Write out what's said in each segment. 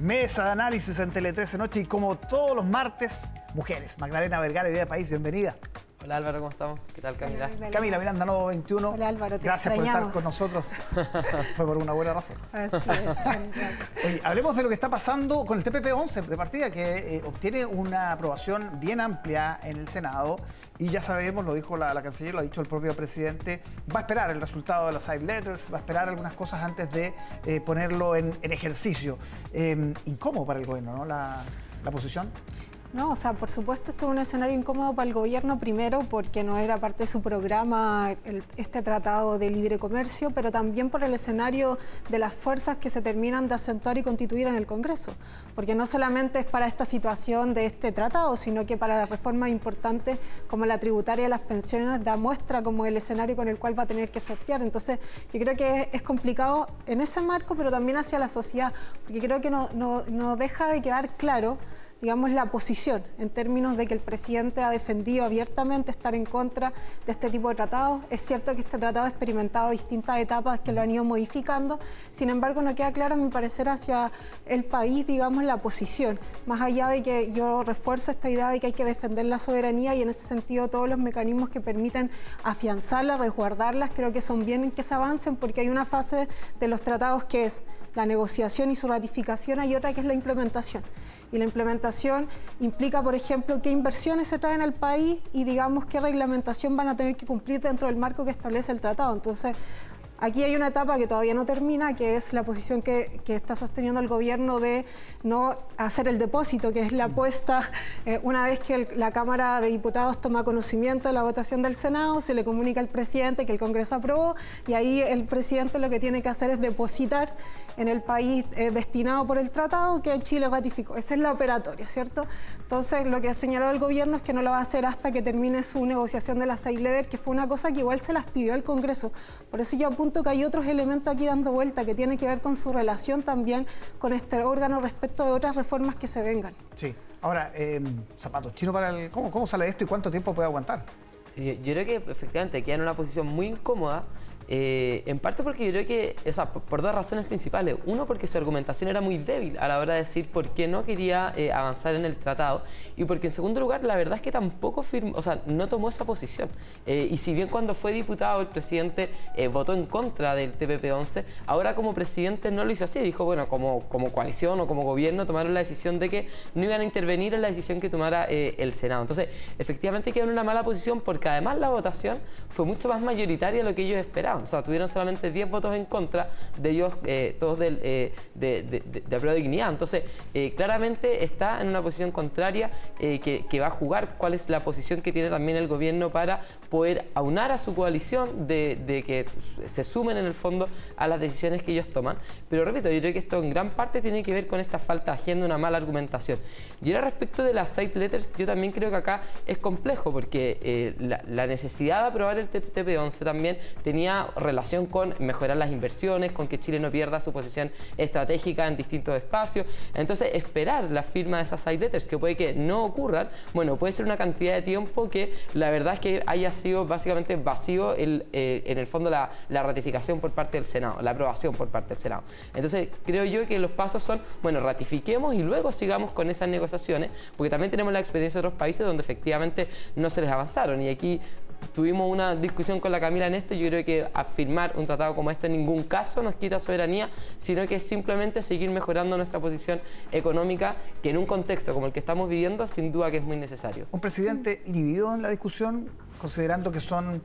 Mesa de análisis en Tele 13 Noche y como todos los martes, mujeres. Magdalena Vergara, Idea País, bienvenida. Hola Álvaro, ¿cómo estamos? ¿Qué tal Camila? Hola, Camila Miranda, Nuevo 21. Hola Álvaro, te Gracias por extrañamos. estar con nosotros. Fue por una buena razón. Así es. Oye, hablemos de lo que está pasando con el TPP-11 de partida, que eh, obtiene una aprobación bien amplia en el Senado y ya sabemos, lo dijo la, la canciller, lo ha dicho el propio presidente, va a esperar el resultado de las side letters, va a esperar algunas cosas antes de eh, ponerlo en, en ejercicio. Eh, incómodo para el gobierno, ¿no? La, la posición. No, o sea, por supuesto esto es un escenario incómodo para el gobierno, primero porque no era parte de su programa el- este tratado de libre comercio, pero también por el escenario de las fuerzas que se terminan de acentuar y constituir en el Congreso. Porque no solamente es para esta situación de este tratado, sino que para las reformas importantes como la tributaria de las pensiones da muestra como el escenario con el cual va a tener que sortear. Entonces, yo creo que es, complicado en ese marco, pero también hacia la sociedad, porque creo que no, no- no deja de quedar claro digamos, la posición en términos de que el presidente ha defendido abiertamente estar en contra de este tipo de tratados. Es cierto que este tratado ha experimentado distintas etapas que lo han ido modificando, sin embargo no queda clara, a mi parecer, hacia el país, digamos, la posición, más allá de que yo refuerzo esta idea de que hay que defender la soberanía y en ese sentido todos los mecanismos que permiten afianzarla, resguardarlas, creo que son bien en que se avancen porque hay una fase de los tratados que es la negociación y su ratificación, hay otra que es la implementación. Y la implementación implica, por ejemplo, qué inversiones se traen al país y, digamos, qué reglamentación van a tener que cumplir dentro del marco que establece el tratado. Entonces, aquí hay una etapa que todavía no termina, que es la posición que, está sosteniendo el gobierno de no hacer el depósito, que es la apuesta eh, una vez que la Cámara de Diputados toma conocimiento de la votación del Senado, se le comunica al presidente que el Congreso aprobó y ahí el presidente lo que tiene que hacer es depositar en el país eh, destinado por el tratado que Chile ratificó. Esa es la operatoria, ¿cierto? Entonces, lo que ha señalado el gobierno es que no lo va a hacer hasta que termine su negociación de las seis leather, que fue una cosa que igual se las pidió al Congreso. Por eso yo apunto que hay otros elementos aquí dando vuelta que tienen que ver con su relación también con este órgano respecto de otras reformas que se vengan. Sí. Ahora, eh, zapatos chinos para el. ¿cómo, ¿Cómo sale esto y cuánto tiempo puede aguantar? Sí, yo, yo creo que efectivamente queda en una posición muy incómoda, eh, en parte porque yo creo que, o sea, por, dos razones principales. Uno, porque su argumentación era muy débil a la hora de decir por qué no quería eh, avanzar en el tratado. Y porque, en segundo lugar, la verdad es que tampoco firmó, o sea, no tomó esa posición. Eh, y si bien cuando fue diputado el presidente votó en contra del TPP-11, ahora como presidente no lo hizo así. Dijo, bueno, como, como coalición o como gobierno tomaron la decisión de que no iban a intervenir en la decisión que tomara el Senado. Entonces, efectivamente quedó en una mala posición porque además la votación fue mucho más mayoritaria de lo que ellos esperaban. O sea, tuvieron solamente 10 votos en contra, de ellos eh, todos del, eh, de, de, de, de dignidad. Entonces, eh, claramente está en una posición contraria eh, que, va a jugar cuál es la posición que tiene también el gobierno para poder aunar a su coalición de, que se sumen en el fondo a las decisiones que ellos toman. Pero repito, yo creo que esto en gran parte tiene que ver con esta falta de agenda, una mala argumentación. Y ahora respecto de las side letters, yo también creo que acá es complejo porque la, la necesidad de aprobar el TP11 también tenía relación con mejorar las inversiones, con que Chile no pierda su posición estratégica en distintos espacios. Entonces, esperar la firma de esas side letters, que puede que no ocurran, bueno, puede ser una cantidad de tiempo que la verdad es que haya sido básicamente vacío el, eh, en el fondo la, la ratificación por parte del Senado, la aprobación por parte del Senado. Entonces, creo yo que los pasos son, bueno, ratifiquemos y luego sigamos con esas negociaciones, porque también tenemos la experiencia de otros países donde efectivamente no se les avanzaron. Y aquí tuvimos una discusión con la Camila en esto. Yo creo que afirmar un tratado como este en ningún caso nos quita soberanía, sino que es simplemente seguir mejorando nuestra posición económica, que en un contexto como el que estamos viviendo, sin duda que es muy necesario. Un presidente inhibido en la discusión, considerando que son.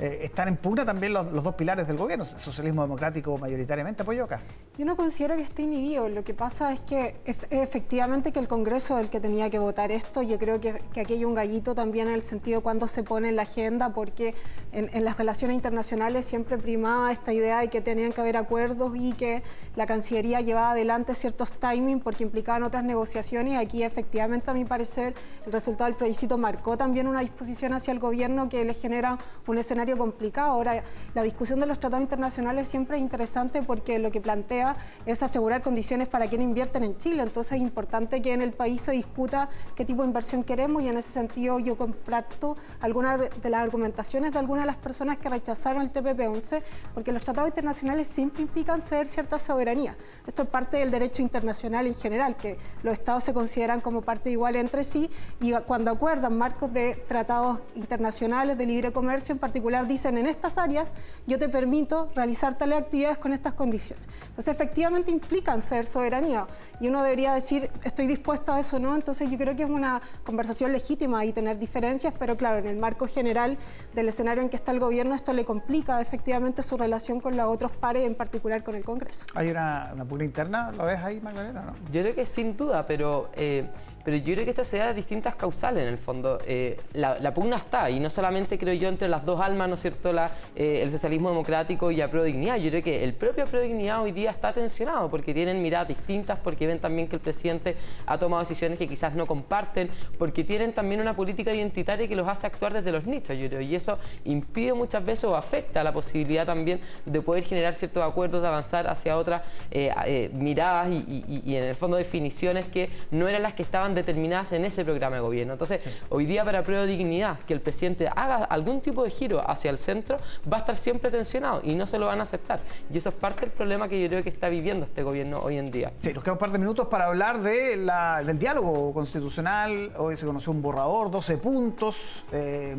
Eh, están en pugna también los, los dos pilares del gobierno. El socialismo democrático mayoritariamente apoyó acá. Yo no considero que esté inhibido. Lo que pasa es que ef- efectivamente que el Congreso es el que tenía que votar esto. Yo creo que, que aquí hay un gallito también en el sentido cuando se pone en la agenda, porque en, en las relaciones internacionales siempre primaba esta idea de que tenían que haber acuerdos y que la Cancillería llevaba adelante ciertos timing porque implicaban otras negociaciones. Aquí efectivamente, a mi parecer, el resultado del plebiscito marcó también una disposición hacia el gobierno que le genera un escenario escenario complicado. Ahora, la discusión de los tratados internacionales siempre es interesante porque lo que plantea es asegurar condiciones para quien invierten en Chile. Entonces es importante que en el país se discuta qué tipo de inversión queremos y en ese sentido yo comparto algunas de las argumentaciones de algunas de las personas que rechazaron el TPP-11 porque los tratados internacionales siempre implican ceder cierta soberanía. Esto es parte del derecho internacional en general, que los estados se consideran como parte igual entre sí y cuando acuerdan marcos de tratados internacionales de libre comercio en particular dicen en estas áreas yo te permito realizar tales actividades con estas condiciones. Entonces efectivamente implican ser soberanía y uno debería decir estoy dispuesto a eso no, entonces yo creo que es una conversación legítima y tener diferencias, pero claro, en el marco general del escenario en que está el gobierno esto le complica efectivamente su relación con los otros pares, en particular con el Congreso. ¿Hay una, una pugna interna? ¿Lo ves ahí, Magdalena? No? Yo creo que sin duda, pero... Eh, pero yo creo que esto se da de distintas causales en el fondo. Eh, la, pugna está, y no solamente creo yo entre las dos almas, ¿no es cierto?, la, eh, el socialismo democrático y la prodignidad. Yo creo que el propio prodignidad hoy día está tensionado porque tienen miradas distintas, porque ven también que el presidente ha tomado decisiones que quizás no comparten, porque tienen también una política identitaria que los hace actuar desde los nichos, yo creo, y eso impide muchas veces o afecta la posibilidad también de poder generar ciertos acuerdos, de avanzar hacia otras eh, miradas y, y en el fondo definiciones que no eran las que estaban determinadas en ese programa de gobierno. Entonces, hoy día para prueba de dignidad, que el presidente haga algún tipo de giro hacia el centro, va a estar siempre tensionado y no se lo van a aceptar. Y eso es parte del problema que yo creo que está viviendo este gobierno hoy en día. Sí, nos quedan un par de minutos para hablar de la, del diálogo constitucional. Hoy se conoció un borrador, 12 puntos. Eh,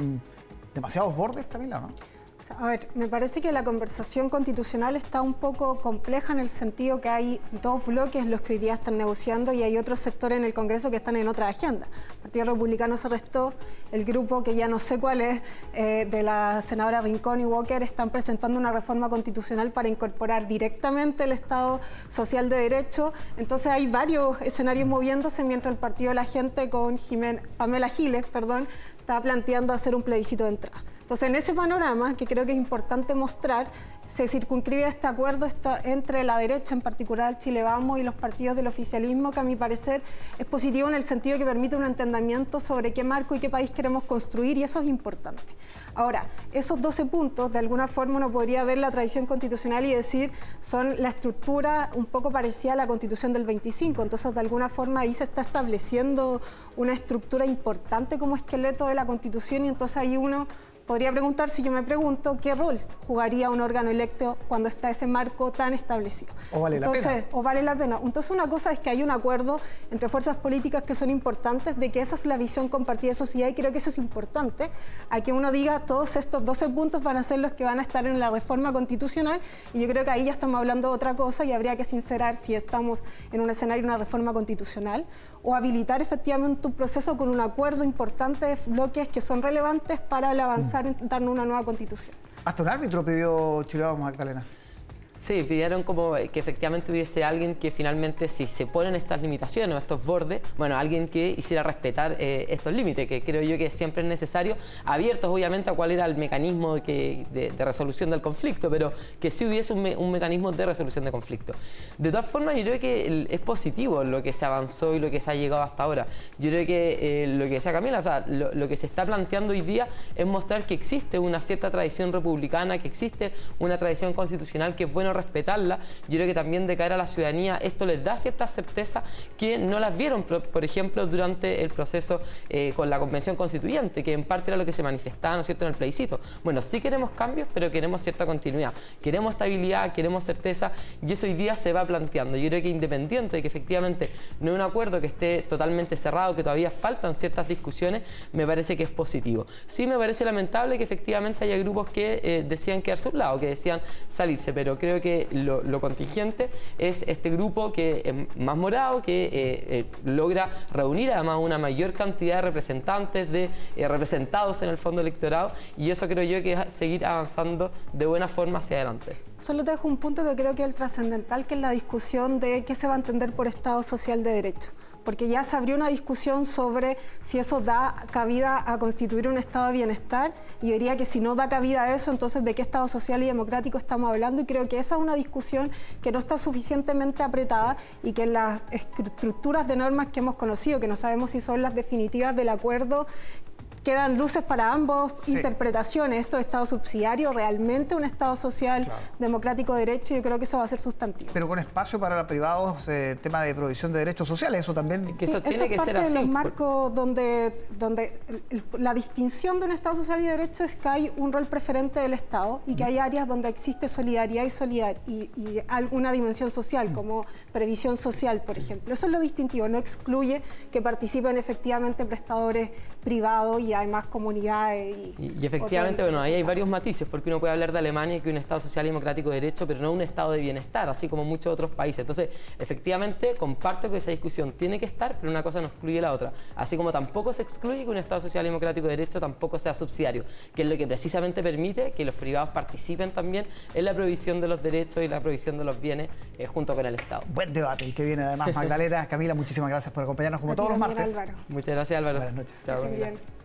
demasiados bordes, Camila, ¿no? A ver, me parece que la conversación constitucional está un poco compleja en el sentido que hay dos bloques los que hoy día están negociando y hay otros sectores en el Congreso que están en otra agenda. El Partido Republicano se restó, el grupo que ya no sé cuál es, eh, de la senadora Rincón y Walker, están presentando una reforma constitucional para incorporar directamente el Estado social de derecho. Entonces hay varios escenarios moviéndose mientras el Partido de la Gente con Pamela Giles, perdón, está planteando hacer un plebiscito de entrada. Entonces, en ese panorama, que creo que es importante mostrar, se circunscribe este acuerdo entre la derecha, en particular Chile Vamos, y los partidos del oficialismo, que a mi parecer es positivo en el sentido que permite un entendimiento sobre qué marco y qué país queremos construir, y eso es importante. Ahora, esos 12 puntos, de alguna forma uno podría ver la tradición constitucional y decir, son la estructura un poco parecida a la constitución del 25, entonces de alguna forma ahí se está estableciendo una estructura importante como esqueleto de la constitución y entonces ahí uno podría preguntar si yo me pregunto qué rol jugaría un órgano electo cuando está ese marco tan establecido. O vale Entonces, la pena. O vale la pena. Entonces una cosa es que hay un acuerdo entre fuerzas políticas que son importantes, de que esa es la visión compartida de sociedad y creo que eso es importante, a que uno diga todos estos 12 puntos van a ser los que van a estar en la reforma constitucional y yo creo que ahí ya estamos hablando de otra cosa y habría que sincerar si estamos en un escenario de una reforma constitucional o habilitar efectivamente un proceso con un acuerdo importante de bloques que son relevantes para el avance en una nueva constitución. Hasta un árbitro pidió Chile Magdalena. Sí, pidieron como que efectivamente hubiese alguien que finalmente, si se ponen estas limitaciones o estos bordes, bueno, alguien que hiciera respetar eh, estos límites, que creo yo que siempre es necesario, abiertos obviamente a cuál era el mecanismo de, de, resolución del conflicto, pero que sí hubiese un, mecanismo de resolución de conflicto. De todas formas, yo creo que es positivo lo que se avanzó y lo que se ha llegado hasta ahora. Yo creo que eh, lo que decía Camila, o sea, lo, lo que se está planteando hoy día es mostrar que existe una cierta tradición republicana, que existe una tradición constitucional que es bueno respetarla. Yo creo que también de cara a la ciudadanía esto les da cierta certeza que no las vieron, por ejemplo, durante el proceso eh, con la Convención Constituyente, que en parte era lo que se manifestaba, ¿no es cierto?, en el plebiscito. Bueno, sí queremos cambios, pero queremos cierta continuidad. Queremos estabilidad, queremos certeza, y eso hoy día se va planteando. Yo creo que independiente de que efectivamente no hay un acuerdo que esté totalmente cerrado, que todavía faltan ciertas discusiones, me parece que es positivo. Sí me parece lamentable que efectivamente haya grupos que eh, decían quedarse a un lado, que decían salirse, pero creo que lo, contingente es este grupo que es más morado, que eh, eh, logra reunir además una mayor cantidad de representantes, de eh, representados en el fondo electorado, y eso creo yo que es seguir avanzando de buena forma hacia adelante. Solo te dejo un punto que creo que es el trascendental, que es la discusión de qué se va a entender por Estado social de derecho porque ya se abrió una discusión sobre si eso da cabida a constituir un estado de bienestar y yo diría que si no da cabida a eso, entonces de qué estado social y democrático estamos hablando y creo que esa es una discusión que no está suficientemente apretada y que las estructuras de normas que hemos conocido, que no sabemos si son las definitivas del acuerdo, quedan luces para ambos interpretaciones. Esto es Estado subsidiario, realmente un Estado social, democrático, de derecho, yo creo que eso va a ser sustantivo. Pero con espacio para privados, eh, tema de provisión de derechos sociales, eso también... Que eso tiene que ser así. de los marcos donde, donde la distinción de un Estado social y de derecho es que hay un rol preferente del Estado y que hay áreas donde existe solidaridad y, solidar y, y alguna dimensión social, como previsión social, por ejemplo. Eso es lo distintivo, no excluye que participen efectivamente prestadores privados y además comunidades. Y, y, efectivamente, bueno, ahí hay varios matices, porque uno puede hablar de Alemania que un Estado social y democrático de derecho, pero no un Estado de bienestar, así como muchos otros países. Entonces, efectivamente, comparto que esa discusión tiene que estar, pero una cosa no excluye la otra. Así como tampoco se excluye que un Estado social y democrático de derecho tampoco sea subsidiario, que es lo que precisamente permite que los privados participen también en la provisión de los derechos y la provisión de los bienes eh, junto con el Estado. Buen debate el que viene además, Magdalena. Camila, muchísimas gracias por acompañarnos como todos los martes. Muchas gracias, Álvaro. Buenas noches. Chao, bien.